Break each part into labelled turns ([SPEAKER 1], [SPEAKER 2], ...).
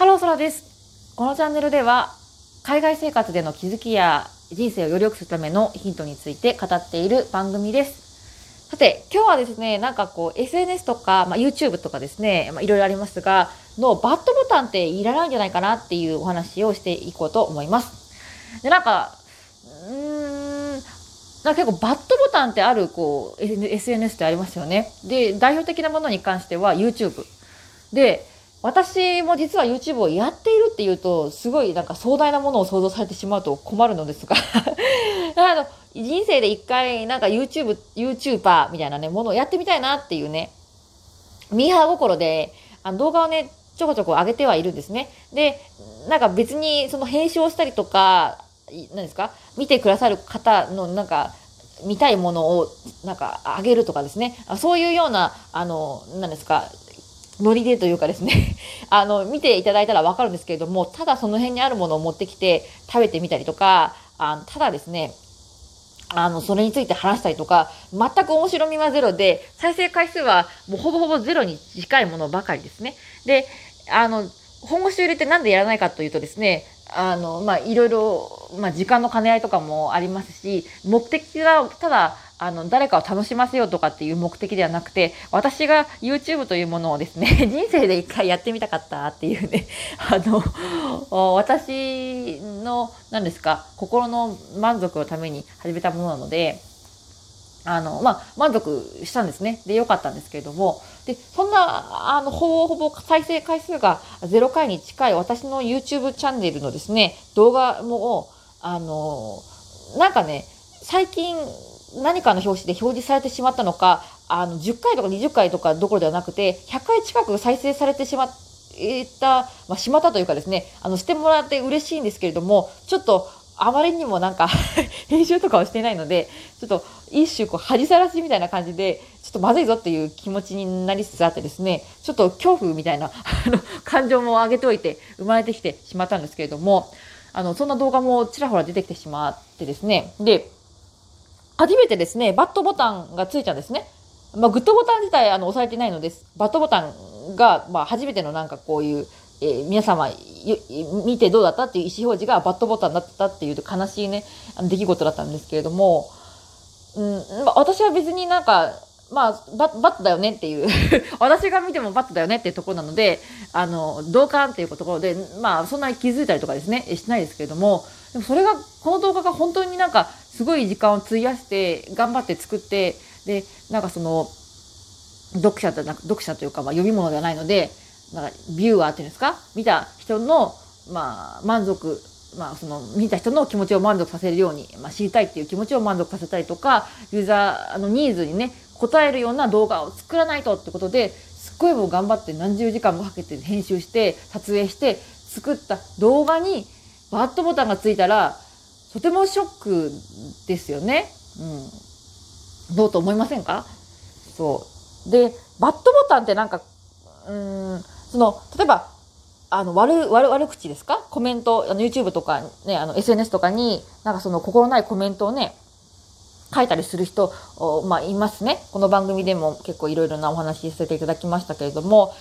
[SPEAKER 1] ハローソラです。このチャンネルでは、海外生活での気づきや人生をより良くするためのヒントについて語っている番組です。さて、今日はですね、なんかこう、SNS とか、まあ、YouTube とかですね、まあ、いろいろありますが、のバットボタンっていらないんじゃないかなっていうお話をしていこうと思います。で、なんか、うーん、なんか結構バットボタンってある、こう、SNS ってありますよね。で、代表的なものに関しては YouTube。で、私も実は YouTube をやっているっていうと、すごいなんか壮大なものを想像されてしまうと困るのですが あの、人生で一回なんか YouTube、YouTuber みたいなね、ものをやってみたいなっていうね、ミーハー心で、あの動画をね、ちょこちょこ上げてはいるんですね。で、なんか別にその編集をしたりとか、何ですか？見てくださる方のなんか、見たいものをなんか上げるとかですね。そういうような、あの、何ですか、ノリでというかですね、あの、見ていただいたらわかるんですけれども、ただその辺にあるものを持ってきて食べてみたりとか、あのただですね、あの、それについて話したりとか、全く面白みはゼロで、再生回数はもうほぼほぼゼロに近いものばかりですね。で、あの、本腰を入れてなんでやらないかというとですね、あの、まあ、いろいろ、まあ、時間の兼ね合いとかもありますし、目的がただ、あの、誰かを楽しませようとかっていう目的ではなくて、私が YouTube というものをですね、人生で一回やってみたかったっていうね、あの、私の、何ですか、心の満足のために始めたものなので、あの、まあ、満足したんですね。で、よかったんですけれども、で、そんな、あの、ほぼほぼ再生回数が0回に近い私の YouTube チャンネルのですね、動画も、あの、なんかね、最近何かの表紙で表示されてしまったのか、あの、10回とか20回とかどころではなくて、100回近く再生されてしまった、まあ、しまったというかですね、あの、してもらって嬉しいんですけれども、ちょっと、あまりにもなんか 編集とかをしてないので、ちょっと一種こう恥さらしみたいな感じで、ちょっとまずいぞっていう気持ちになりつつあってですね、ちょっと恐怖みたいなあの感情も上げておいて生まれてきてしまったんですけれども、あの、そんな動画もちらほら出てきてしまってですね、で、初めてですね、バットボタンがついたんですね。まあ、グッドボタン自体あの押されてないのです。バットボタンが、まあ、初めてのなんかこういう、えー皆様見てどうだったっていう意思表示がバットボタンだったっていう悲しいね、あの出来事だったんですけれども、うん、まあ私は別になんか、まあ、ババットだよねっていう 私が見てもバットだよねっていうところなので、あの、同感っていうところで、まあ、そんなに気づいたりとかですね、してないですけれども、でもそれが、この動画が本当になんか、すごい時間を費やして、頑張って作って、で、なんかその、読者とな、読者というか、まあ、読み物ではないので、なんか、ビューアーっていうんですか？見た人の、まあ、満足、まあ、その、見た人の気持ちを満足させるように、まあ、知りたいっていう気持ちを満足させたりとか、ユーザーのニーズにね、応えるような動画を作らないとってことで、すっごいもう頑張って何十時間もかけて編集して、撮影して、作った動画に、バットボタンがついたら、とてもショックですよね。うん。どうと思いませんか？そう。で、バットボタンってなんか、うん、その、例えば、あの、悪、悪、悪口ですか？コメント、あの、YouTube とかね、あの、SNS とかに、なんかその心ないコメントをね、書いたりする人、おまあ、いますね。この番組でも結構いろいろなお話しさせていただきましたけれども、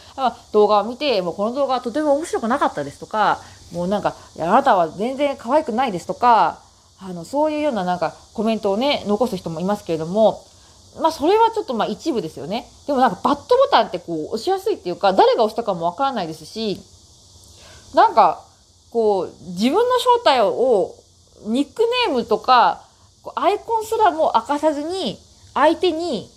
[SPEAKER 1] 動画を見て、もうこの動画はとても面白くなかったですとか、もうなんか、あなたは全然可愛くないですとか、あの、そういうようななんかコメントをね、残す人もいますけれども、まあそれはちょっとまあ一部ですよね。でもなんかバットボタンってこう押しやすいっていうか、誰が押したかもわからないですし、なんか、こう、自分の正体を、ニックネームとか、アイコンすらも明かさずに、相手に、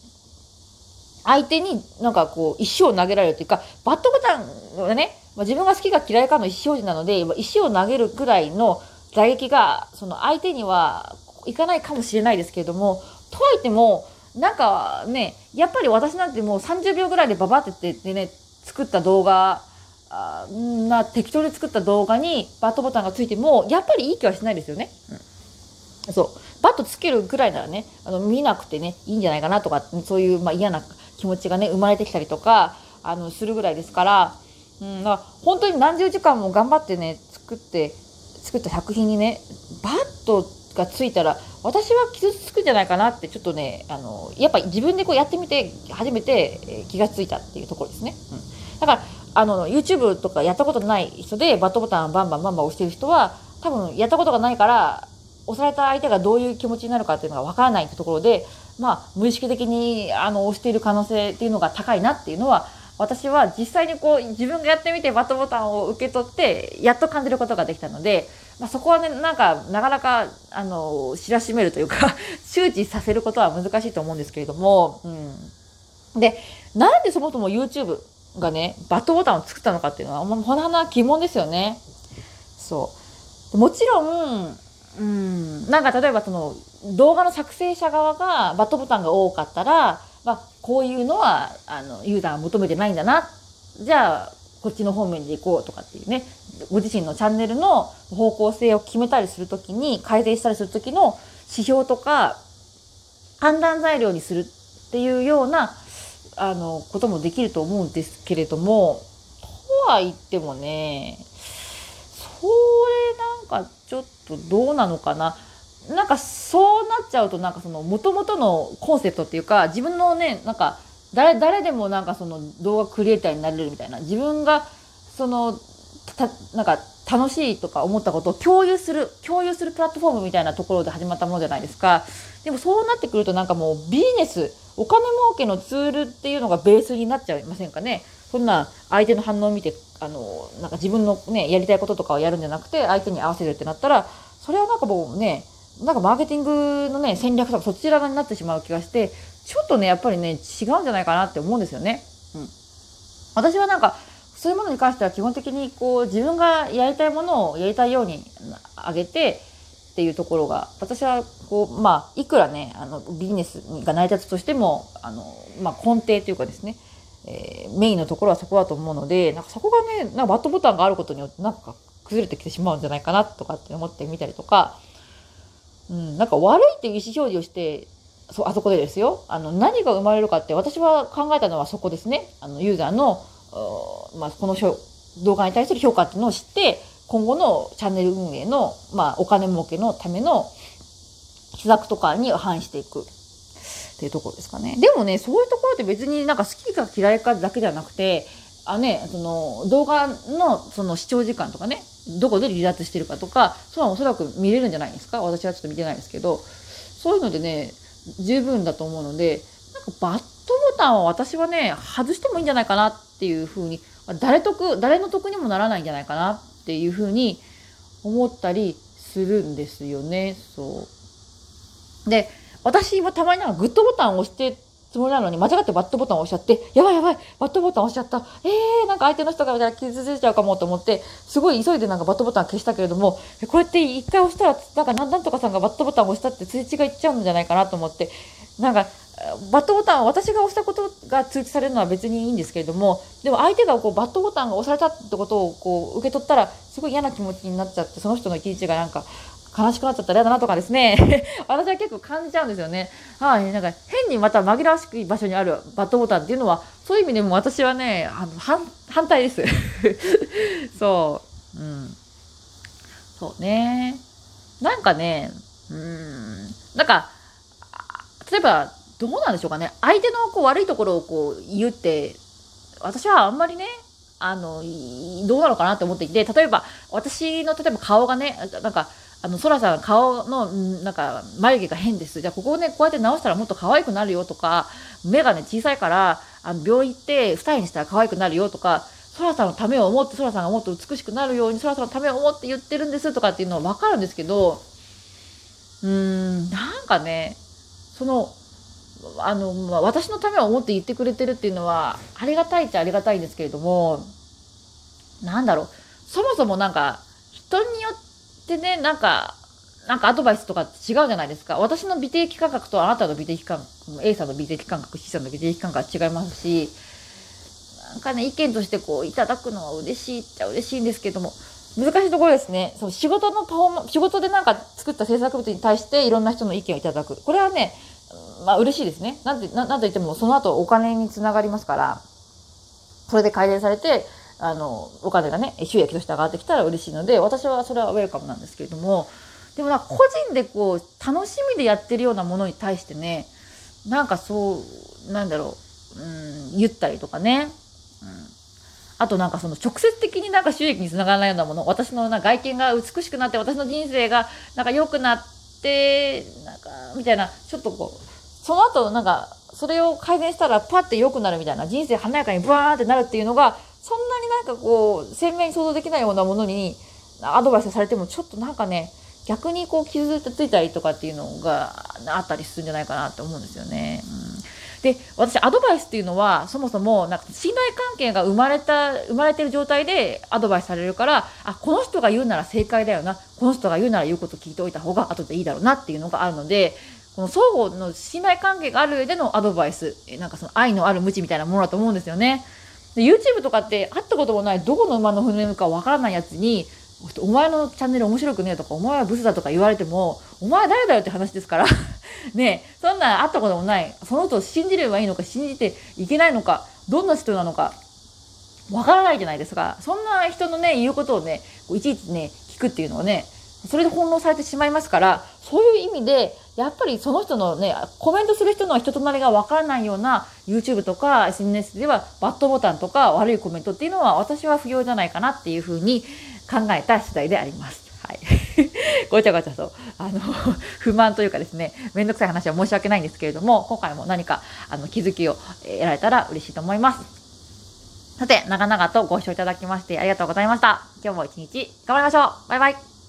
[SPEAKER 1] 相手になんかこう、石を投げられるというか、バットボタンがね、まあ、自分が好きか嫌いかの意思表示なので、まあ石を投げるくらいの打撃が、その相手にはいかないかもしれないですけれども、とはいっても、なんかね、やっぱり私なんてもう30秒ぐらいでババってってでね、作った動画、あーな適当に作った動画にバットボタンがついても、やっぱりいい気はしないですよね。うん、そう。バットつけるぐらいならね、あの、見なくてね、いいんじゃないかなとか、そういう、まあ、嫌な気持ちがね、生まれてきたりとか、あの、するぐらいですから、うん、だ本当に何十時間も頑張ってね、作って、作った作品にね、バットがついたら、私は傷つくんじゃないかなって、ちょっとね、あの、やっぱ自分でこうやってみて、初めてえ気がついたっていうところですね。うん。だから、あの YouTube とかやったことない人でバットボタンバンバンバンバン押してる人は多分やったことがないから押された相手がどういう気持ちになるかっていうのがわからないってところで、まあ、無意識的にあの押している可能性っていうのが高いなっていうのは私は実際にこう自分がやってみてバットボタンを受け取ってやっと感じることができたので、まあ、そこはねなんかなかなかあの知らしめるというか 周知させることは難しいと思うんですけれども、うん、でなんでそもそも YouTube がねバットボタンを作ったのかっていうのはほなな疑問ですよね。そうもちろんうん、なんか例えばその動画の作成者側がバットボタンが多かったら、まあ、こういうのはあのユーザーが求めてないんだな。じゃあこっちの方面で行こうとかっていうね。ご自身のチャンネルの方向性を決めたりするときに改善したりするときの指標とか判断材料にするっていうようなあのこともできると思うんですけれどもとは言ってもねそれなんかちょっとどうなのかな。なんかそうなっちゃうとなんかその元々のコンセプトっていうか自分のねなんか誰誰でもなんかその動画クリエイターになれるみたいな。自分がそのたなんか楽しいとか思ったことを共有する共有するプラットフォームみたいなところで始まったものじゃないですか。でもそうなってくるとなんかもうビジネスお金儲けのツールっていうのがベースになっちゃいませんかね。そんな相手の反応を見てあのなんか自分のねやりたいこととかをやるんじゃなくて相手に合わせるってなったらそれはなんかもうねなんかマーケティングのね戦略とかそちら側になってしまう気がしてちょっとねやっぱりね違うんじゃないかなって思うんですよね。うん、私はなんかそういうものに関しては基本的にこう自分がやりたいものをやりたいように上げてっていうところが私はこうまあいくらねあのビジネスが成り立つとしてもあの、まあ、根底というかですね、えー、メインのところはそこだと思うのでなんかそこがねなんかバットボタンがあることによってなんか崩れてきてしまうんじゃないかなとかって思ってみたりとか、うん、なんか悪いって意思表示をしてそあそこでですよ。あの何が生まれるかって私は考えたのはそこですね。あのユーザーの、まあ、この動画に対する評価っていうのを知って今後のチャンネル運営の、まあ、お金儲けのための施策とかに反していく。っていうところですかね。でもね、そういうところって別になんか好きか嫌いかだけじゃなくて、あね、その動画のその視聴時間とかね、どこで離脱してるかとか、そうはおそらく見れるんじゃないですか？私はちょっと見てないですけど、そういうのでね、十分だと思うので、なんかバットボタンは私はね、外してもいいんじゃないかなっていうふうに、誰得、誰の得にもならないんじゃないかなっていうふうに思ったりするんですよね。そう。で、私もたまになんかグッドボタンを押してつもりなのに間違ってバットボタンを押しちゃって、やばいやばい、バットボタン押しちゃった。えー、なんか相手の人が傷ついちゃうかもと思って、すごい急いでなんかバットボタン消したけれども、これって一回押したら、なんかなんとかさんがバットボタンを押したって通知がいっちゃうんじゃないかなと思って、なんか、バットボタン、私が押したことが通知されるのは別にいいんですけれども、でも相手がこうバットボタンが押されたってことをこう受け取ったら、すごい嫌な気持ちになっちゃって、その人の一日がなんか、悲しくなっちゃったら嫌だなとかですね 私は結構感じちゃうんですよね。はい、なんか変にまた紛らわしく場所にあるバットボタンっていうのは、そういう意味でも私はね、あの反反対です。そう。うん。そうね。なんかね、うん、なんか、例えば、どうなんでしょうかね。相手のこう悪いところをこう言って、私はあんまりね、あの、どうなのかなって思っていて、例えば、私の例えば顔がね、なんか、あの、そらさん顔の、なんか、眉毛が変です。じゃあ、ここをね、こうやって直したらもっと可愛くなるよとか、目がね、小さいから、あの、病院行って二重にしたら可愛くなるよとか、そらさんのためを思って、そらさんがもっと美しくなるように、そらさんのためを思って言ってるんですとかっていうのはわかるんですけど、うーん、なんかね、その、あの、まあ、私のためを思って言ってくれてるっていうのは、ありがたいっちゃありがたいんですけれども、なんだろう、そもそもなんか、人によってでね、なんか、なんかアドバイスとか違うじゃないですか。私の美的感覚とあなたの美的感覚、A さんの美的感覚、C さんの美的感覚は違いますし、なんかね、意見としてこう、いただくのは嬉しいっちゃ嬉しいんですけども、難しいところですね。そう、仕事のパフォーマン仕事でなんか作った制作物に対していろんな人の意見をいただく。これはね、まあ嬉しいですね。なんて、ななんと言ってもその後お金につながりますから、それで改善されて、あの、お金がね、収益として上がってきたら嬉しいので、私はそれはウェルカムなんですけれども、でもなんか個人でこう、楽しみでやってるようなものに対してね、なんかそう、なんだろう、うん、言ったりとかね、うん。あとなんかその直接的になんか収益につながらないようなもの、私のな外見が美しくなって、私の人生がなんか良くなって、なんか、みたいな、ちょっとこう、その後なんか、それを改善したらパッて良くなるみたいな、人生華やかにブワーってなるっていうのが、そんなになんかこう、鮮明に想像できないようなものに、アドバイスされても、ちょっとなんかね、逆にこう傷ついたりとかっていうのがあったりするんじゃないかなって思うんですよね。うんで私アドバイスっていうのはそもそもなんか信頼関係が生まれた生まれてる状態でアドバイスされるからあこの人が言うなら正解だよなこの人が言うなら言うこと聞いておいた方が後でいいだろうなっていうのがあるのでこの双方の信頼関係がある上でのアドバイスなんかその愛のある無知みたいなものだと思うんですよね。で YouTube とかって会ったこともないどこの馬の船かわからないやつにお前のチャンネル面白くねえとか、お前はブスだとか言われても、お前誰だよって話ですから ねそんな会ったこともない。その人を信じればいいのか、信じていけないのか、どんな人なのか、わからないじゃないですか。そんな人のね、言うことをね、いちいちね、聞くっていうのはね、それで翻弄されてしまいますから、そういう意味で、やっぱりその人のね、コメントする人の人となりがわからないような YouTube とか SNS ではバッドボタンとか悪いコメントっていうのは私は不要じゃないかなっていうふうに考えた次第であります。はい。ごちゃごちゃと、あの、不満というかですね、めんどくさい話は申し訳ないんですけれども、今回も何か、あの、気づきを得られたら嬉しいと思います。さて、長々とご視聴いただきましてありがとうございました。今日も一日頑張りましょうバイバイ